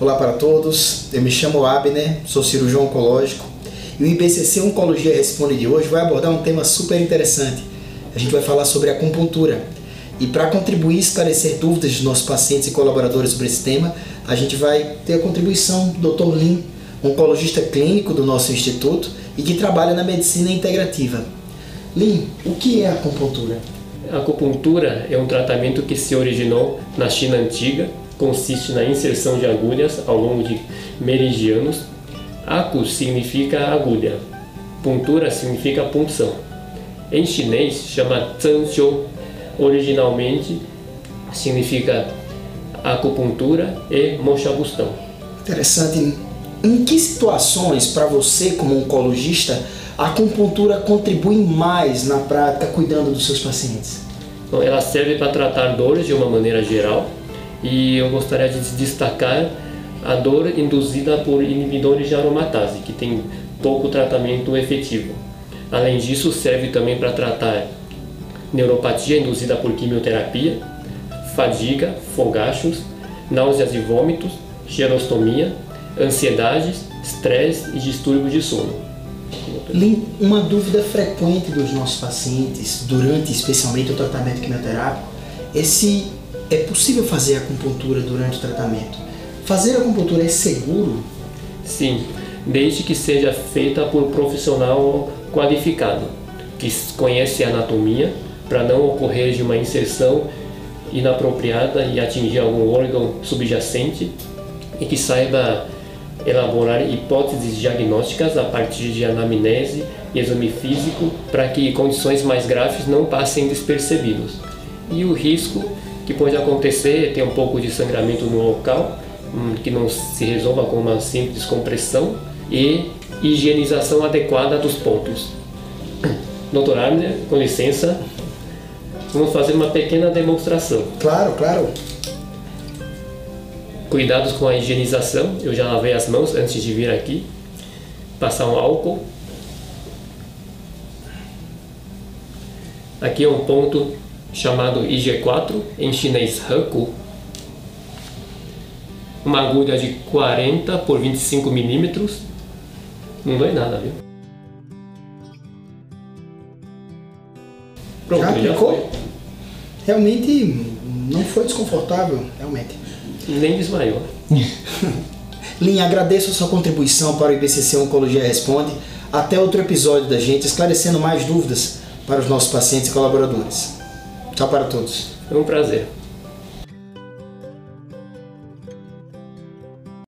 Olá para todos, eu me chamo Abner, sou cirurgião oncológico e o IBCC Oncologia Responde de hoje vai abordar um tema super interessante. A gente vai falar sobre acupuntura. E para contribuir e esclarecer dúvidas dos nossos pacientes e colaboradores sobre esse tema, a gente vai ter a contribuição do Dr. Lin, oncologista clínico do nosso instituto e que trabalha na medicina integrativa. Lin, o que é acupuntura? A acupuntura é um tratamento que se originou na China antiga, consiste na inserção de agulhas ao longo de meridianos. Acu significa agulha, puntura significa punção. Em chinês chama Zhengxiu, originalmente significa acupuntura e monchabustão. Interessante. Em que situações, para você como oncologista, a acupuntura contribui mais na prática cuidando dos seus pacientes? Bom, ela serve para tratar dores de uma maneira geral e eu gostaria de destacar a dor induzida por inibidores de aromatase, que tem pouco tratamento efetivo. Além disso, serve também para tratar neuropatia induzida por quimioterapia, fadiga, fogachos, náuseas e vômitos, gerostomia, ansiedades, estresse e distúrbios de sono. Uma dúvida frequente dos nossos pacientes, durante especialmente o tratamento quimioterápico, é se é possível fazer acupuntura durante o tratamento. Fazer acupuntura é seguro? Sim, desde que seja feita por um profissional qualificado, que conhece a anatomia, para não ocorrer de uma inserção inapropriada e atingir algum órgão subjacente e que saiba elaborar hipóteses diagnósticas a partir de anamnese e exame físico para que condições mais graves não passem despercebidos. E o risco que pode acontecer ter um pouco de sangramento no local, hum, que não se resolva com uma simples compressão e higienização adequada dos pontos. Doutor Abner, com licença, vamos fazer uma pequena demonstração. Claro, claro. Cuidados com a higienização, eu já lavei as mãos antes de vir aqui. Passar um álcool. Aqui é um ponto chamado IG4, em chinês Haku. Uma agulha de 40 por 25 milímetros. Não dói nada, viu? Pronto, já, já foi. Realmente não foi desconfortável, realmente. Nem desmaiou. Linha, agradeço a sua contribuição para o IBCC Oncologia Responde. Até outro episódio da gente, esclarecendo mais dúvidas para os nossos pacientes e colaboradores. Tchau para todos. Foi um prazer.